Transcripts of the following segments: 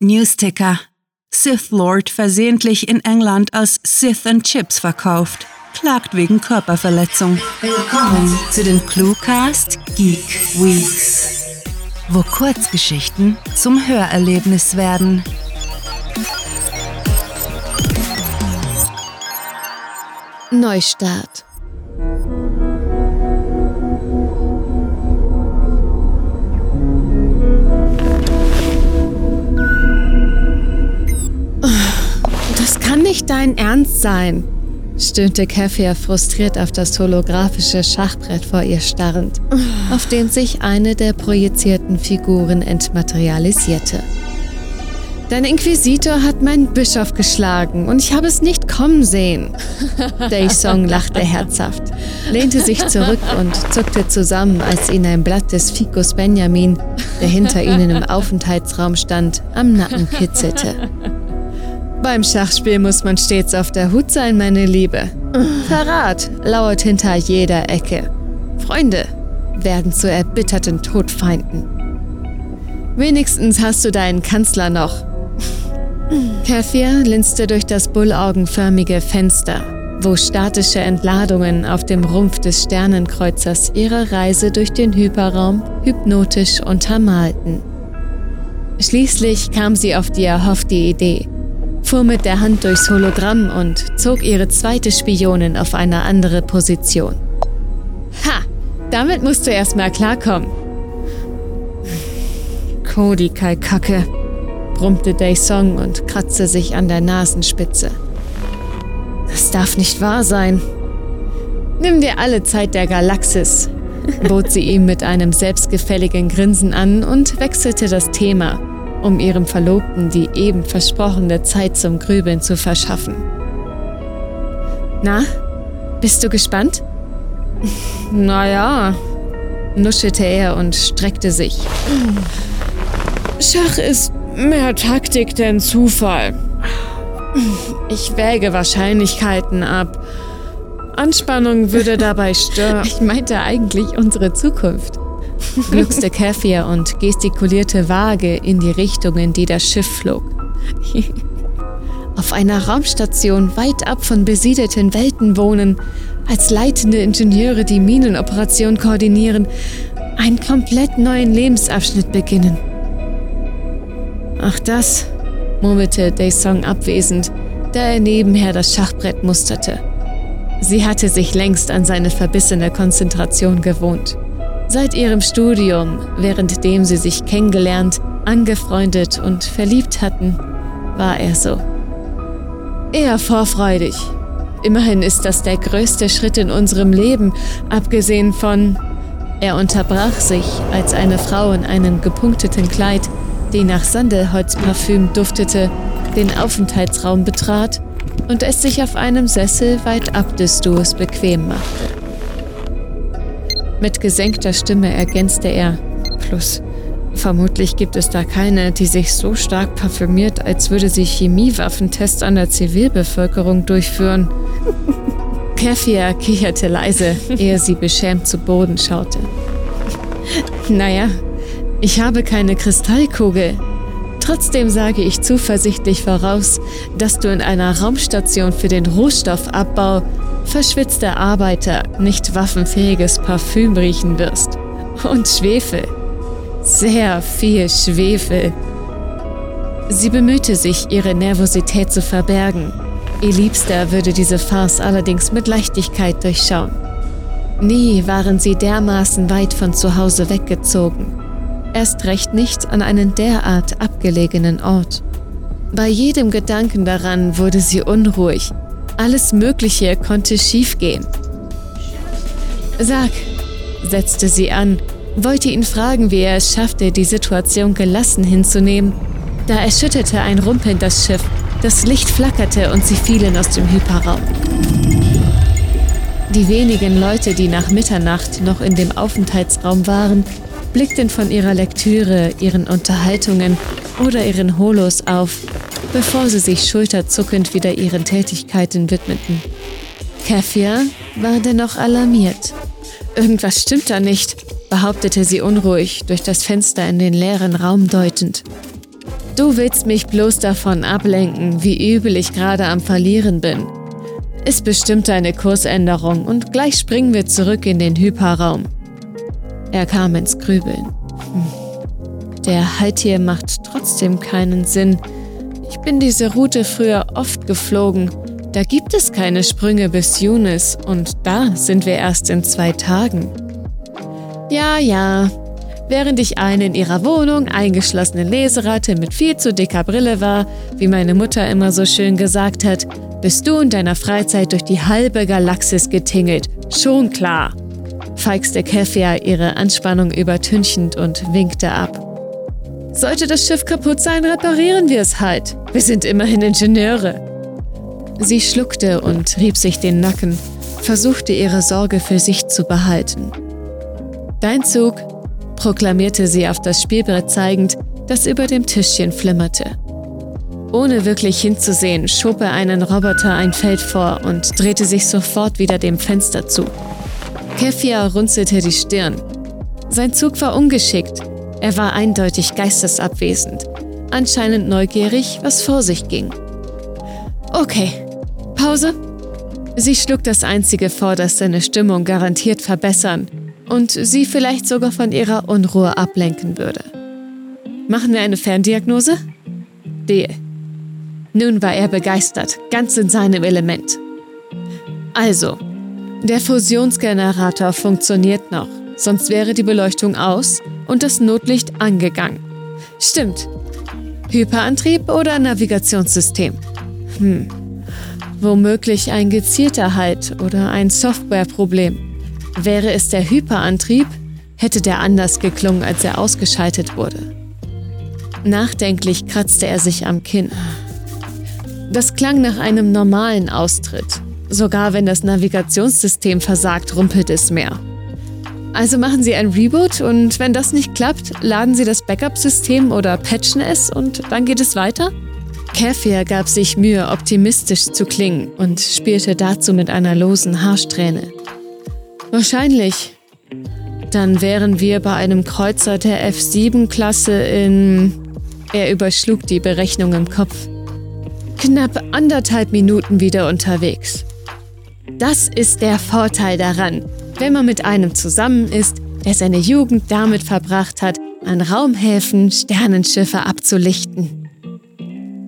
Newsticker. Sith Lord versehentlich in England als Sith and Chips verkauft. Klagt wegen Körperverletzung. Willkommen zu den Cluecast Geek Weeks, wo Kurzgeschichten zum Hörerlebnis werden. Neustart. Dein Ernst sein, stöhnte Kefir frustriert auf das holographische Schachbrett vor ihr starrend, auf dem sich eine der projizierten Figuren entmaterialisierte. Dein Inquisitor hat meinen Bischof geschlagen und ich habe es nicht kommen sehen. Daysong lachte herzhaft, lehnte sich zurück und zuckte zusammen, als ihn ein Blatt des Ficus Benjamin, der hinter ihnen im Aufenthaltsraum stand, am Nacken kitzelte. Beim Schachspiel muss man stets auf der Hut sein, meine Liebe. Verrat lauert hinter jeder Ecke. Freunde werden zu erbitterten Todfeinden. Wenigstens hast du deinen Kanzler noch. Kefir linste durch das bullaugenförmige Fenster, wo statische Entladungen auf dem Rumpf des Sternenkreuzers ihre Reise durch den Hyperraum hypnotisch untermalten. Schließlich kam sie auf die erhoffte Idee, fuhr mit der Hand durchs Hologramm und zog ihre zweite Spionin auf eine andere Position. Ha! Damit musst du erstmal klarkommen. Cody Kacke, brummte Daysong und kratzte sich an der Nasenspitze. Das darf nicht wahr sein. Nimm dir alle Zeit der Galaxis, bot sie ihm mit einem selbstgefälligen Grinsen an und wechselte das Thema, um ihrem Verlobten die eben versprochene Zeit zum Grübeln zu verschaffen. Na, bist du gespannt? Naja, nuschelte er und streckte sich. Schach ist mehr Taktik denn Zufall. Ich wäge Wahrscheinlichkeiten ab. Anspannung würde dabei stören. Ich meinte eigentlich unsere Zukunft. Gluckste Kefir und gestikulierte vage in die Richtung, in die das Schiff flog. Auf einer Raumstation weit ab von besiedelten Welten wohnen, als leitende Ingenieure die Minenoperation koordinieren, einen komplett neuen Lebensabschnitt beginnen. Ach das, murmelte Daysong abwesend, da er nebenher das Schachbrett musterte. Sie hatte sich längst an seine verbissene Konzentration gewohnt. Seit ihrem Studium, währenddem sie sich kennengelernt, angefreundet und verliebt hatten, war er so. Eher vorfreudig. Immerhin ist das der größte Schritt in unserem Leben, abgesehen von... Er unterbrach sich, als eine Frau in einem gepunkteten Kleid die nach Sandelholzparfüm duftete, den Aufenthaltsraum betrat und es sich auf einem Sessel weit ab des Stuhls bequem machte. Mit gesenkter Stimme ergänzte er, plus, vermutlich gibt es da keine, die sich so stark parfümiert, als würde sie Chemiewaffentests an der Zivilbevölkerung durchführen. Kefir kicherte leise, ehe sie beschämt zu Boden schaute. Naja, ich habe keine Kristallkugel. Trotzdem sage ich zuversichtlich voraus, dass du in einer Raumstation für den Rohstoffabbau verschwitzte Arbeiter nicht waffenfähiges Parfüm riechen wirst. Und Schwefel. Sehr viel Schwefel. Sie bemühte sich, ihre Nervosität zu verbergen. Ihr Liebster würde diese Farce allerdings mit Leichtigkeit durchschauen. Nie waren sie dermaßen weit von zu Hause weggezogen erst recht nicht an einen derart abgelegenen Ort. Bei jedem Gedanken daran wurde sie unruhig. Alles Mögliche konnte schiefgehen. Sag, setzte sie an, wollte ihn fragen, wie er es schaffte, die Situation gelassen hinzunehmen. Da erschütterte ein Rumpeln das Schiff, das Licht flackerte und sie fielen aus dem Hyperraum. Die wenigen Leute, die nach Mitternacht noch in dem Aufenthaltsraum waren, blickten von ihrer Lektüre, ihren Unterhaltungen oder ihren Holos auf, bevor sie sich schulterzuckend wieder ihren Tätigkeiten widmeten. Kefir war dennoch alarmiert. Irgendwas stimmt da nicht, behauptete sie unruhig, durch das Fenster in den leeren Raum deutend. Du willst mich bloß davon ablenken, wie übel ich gerade am Verlieren bin. Ist bestimmt eine Kursänderung und gleich springen wir zurück in den Hyperraum. Er kam ins Grübeln. Der Halt hier macht trotzdem keinen Sinn. Ich bin diese Route früher oft geflogen. Da gibt es keine Sprünge bis Yunis und da sind wir erst in zwei Tagen. Ja, ja. Während ich eine in ihrer Wohnung eingeschlossene Leseratte mit viel zu dicker Brille war, wie meine Mutter immer so schön gesagt hat, bist du in deiner Freizeit durch die halbe Galaxis getingelt. Schon klar. Feixte Kefia ihre Anspannung übertünchend und winkte ab. Sollte das Schiff kaputt sein, reparieren wir es halt. Wir sind immerhin Ingenieure. Sie schluckte und rieb sich den Nacken, versuchte ihre Sorge für sich zu behalten. Dein Zug, proklamierte sie auf das Spielbrett zeigend, das über dem Tischchen flimmerte. Ohne wirklich hinzusehen, schob er einen Roboter ein Feld vor und drehte sich sofort wieder dem Fenster zu. Kefia runzelte die Stirn. Sein Zug war ungeschickt. Er war eindeutig geistesabwesend, anscheinend neugierig, was vor sich ging. Okay, Pause. Sie schlug das Einzige vor, das seine Stimmung garantiert verbessern und sie vielleicht sogar von ihrer Unruhe ablenken würde. Machen wir eine Ferndiagnose? Deal. Nun war er begeistert, ganz in seinem Element. Also, der Fusionsgenerator funktioniert noch, sonst wäre die Beleuchtung aus und das Notlicht angegangen. Stimmt. Hyperantrieb oder Navigationssystem? Hm. Womöglich ein gezielter Halt oder ein Softwareproblem. Wäre es der Hyperantrieb, hätte der anders geklungen, als er ausgeschaltet wurde. Nachdenklich kratzte er sich am Kinn. Das klang nach einem normalen Austritt. Sogar wenn das Navigationssystem versagt, rumpelt es mehr. Also machen Sie ein Reboot und wenn das nicht klappt, laden Sie das Backup-System oder patchen es und dann geht es weiter? Kefir gab sich Mühe, optimistisch zu klingen und spielte dazu mit einer losen Haarsträhne. Wahrscheinlich. Dann wären wir bei einem Kreuzer der F7-Klasse in... Er überschlug die Berechnung im Kopf knapp anderthalb Minuten wieder unterwegs. Das ist der Vorteil daran, wenn man mit einem zusammen ist, der seine Jugend damit verbracht hat, an Raumhäfen Sternenschiffe abzulichten.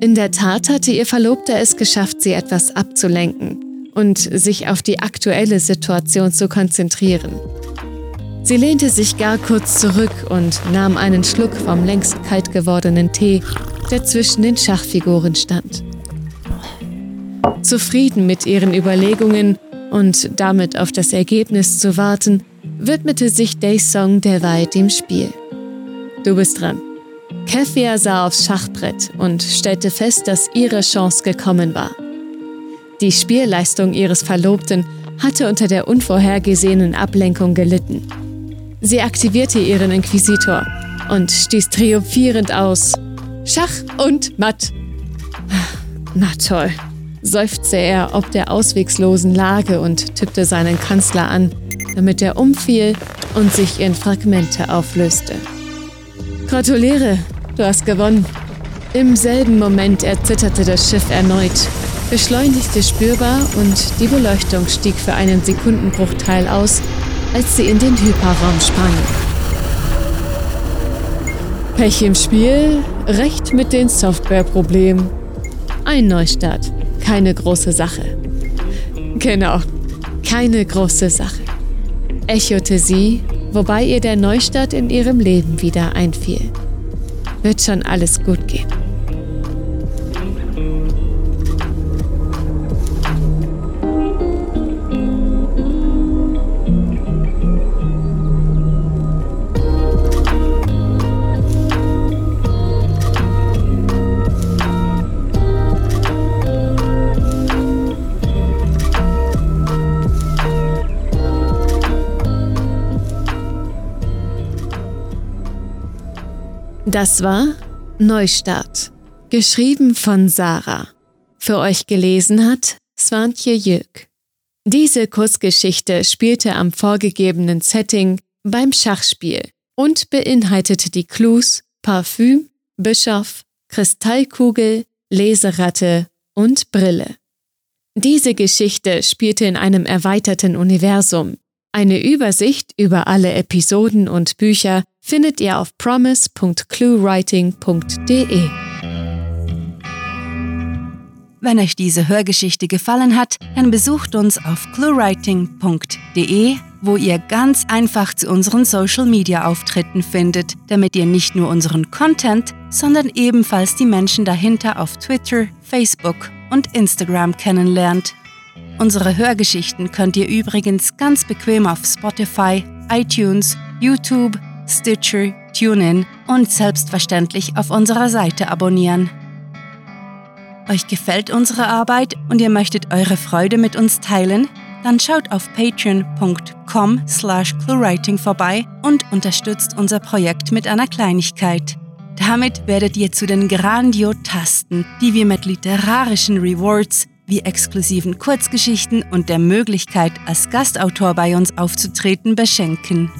In der Tat hatte ihr Verlobter es geschafft, sie etwas abzulenken und sich auf die aktuelle Situation zu konzentrieren. Sie lehnte sich gar kurz zurück und nahm einen Schluck vom längst kalt gewordenen Tee, der zwischen den Schachfiguren stand. Zufrieden mit ihren Überlegungen und damit auf das Ergebnis zu warten, widmete sich Daysong derweil dem Spiel. Du bist dran. Kefia sah aufs Schachbrett und stellte fest, dass ihre Chance gekommen war. Die Spielleistung ihres Verlobten hatte unter der unvorhergesehenen Ablenkung gelitten. Sie aktivierte ihren Inquisitor und stieß triumphierend aus. Schach und Matt. Na toll seufzte er ob der auswegslosen Lage und tippte seinen Kanzler an, damit er umfiel und sich in Fragmente auflöste. Gratuliere, du hast gewonnen. Im selben Moment erzitterte das Schiff erneut, beschleunigte spürbar und die Beleuchtung stieg für einen Sekundenbruchteil aus, als sie in den Hyperraum sprangen. Pech im Spiel, recht mit den Softwareproblemen. Ein Neustart keine große Sache. Genau, keine große Sache, echote sie, wobei ihr der Neustart in ihrem Leben wieder einfiel. Wird schon alles gut gehen. Das war Neustart, geschrieben von Sarah. Für euch gelesen hat Swantje Jök. Diese Kurzgeschichte spielte am vorgegebenen Setting beim Schachspiel und beinhaltete die Clues Parfüm, Bischof, Kristallkugel, Leseratte und Brille. Diese Geschichte spielte in einem erweiterten Universum. Eine Übersicht über alle Episoden und Bücher findet ihr auf promise.cluewriting.de. Wenn euch diese Hörgeschichte gefallen hat, dann besucht uns auf cluewriting.de, wo ihr ganz einfach zu unseren Social Media Auftritten findet, damit ihr nicht nur unseren Content, sondern ebenfalls die Menschen dahinter auf Twitter, Facebook und Instagram kennenlernt. Unsere Hörgeschichten könnt ihr übrigens ganz bequem auf Spotify, iTunes, YouTube, Stitcher, TuneIn und selbstverständlich auf unserer Seite abonnieren. Euch gefällt unsere Arbeit und ihr möchtet eure Freude mit uns teilen? Dann schaut auf patreon.com slash cluewriting vorbei und unterstützt unser Projekt mit einer Kleinigkeit. Damit werdet ihr zu den Grandiotasten, die wir mit literarischen Rewards wie exklusiven Kurzgeschichten und der Möglichkeit, als Gastautor bei uns aufzutreten, beschenken.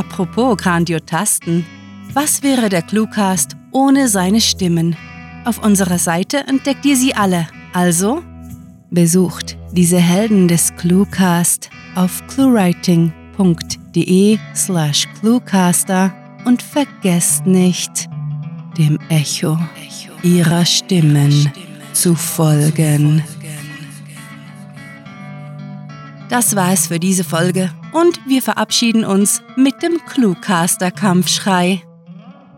Apropos Grandiotasten, was wäre der Cluecast ohne seine Stimmen? Auf unserer Seite entdeckt ihr sie alle. Also besucht diese Helden des Cluecast auf cluewriting.de slash cluecaster und vergesst nicht, dem Echo ihrer Stimmen zu folgen. Das war es für diese Folge und wir verabschieden uns mit dem Cluecaster-Kampfschrei.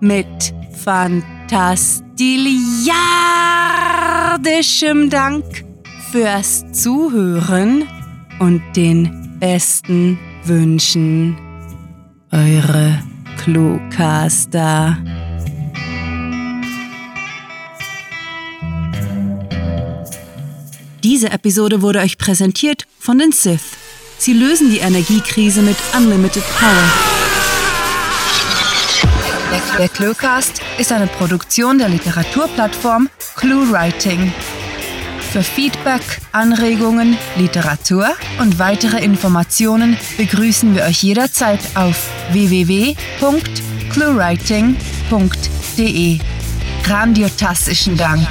Mit fantastiliardischem Dank fürs Zuhören und den besten Wünschen. Eure Cluecaster. Diese Episode wurde euch präsentiert von den Sith. Sie lösen die Energiekrise mit Unlimited Power. Der Cluecast ist eine Produktion der Literaturplattform ClueWriting. Für Feedback, Anregungen, Literatur und weitere Informationen begrüßen wir euch jederzeit auf www.cluewriting.de. Grandiotastischen Dank.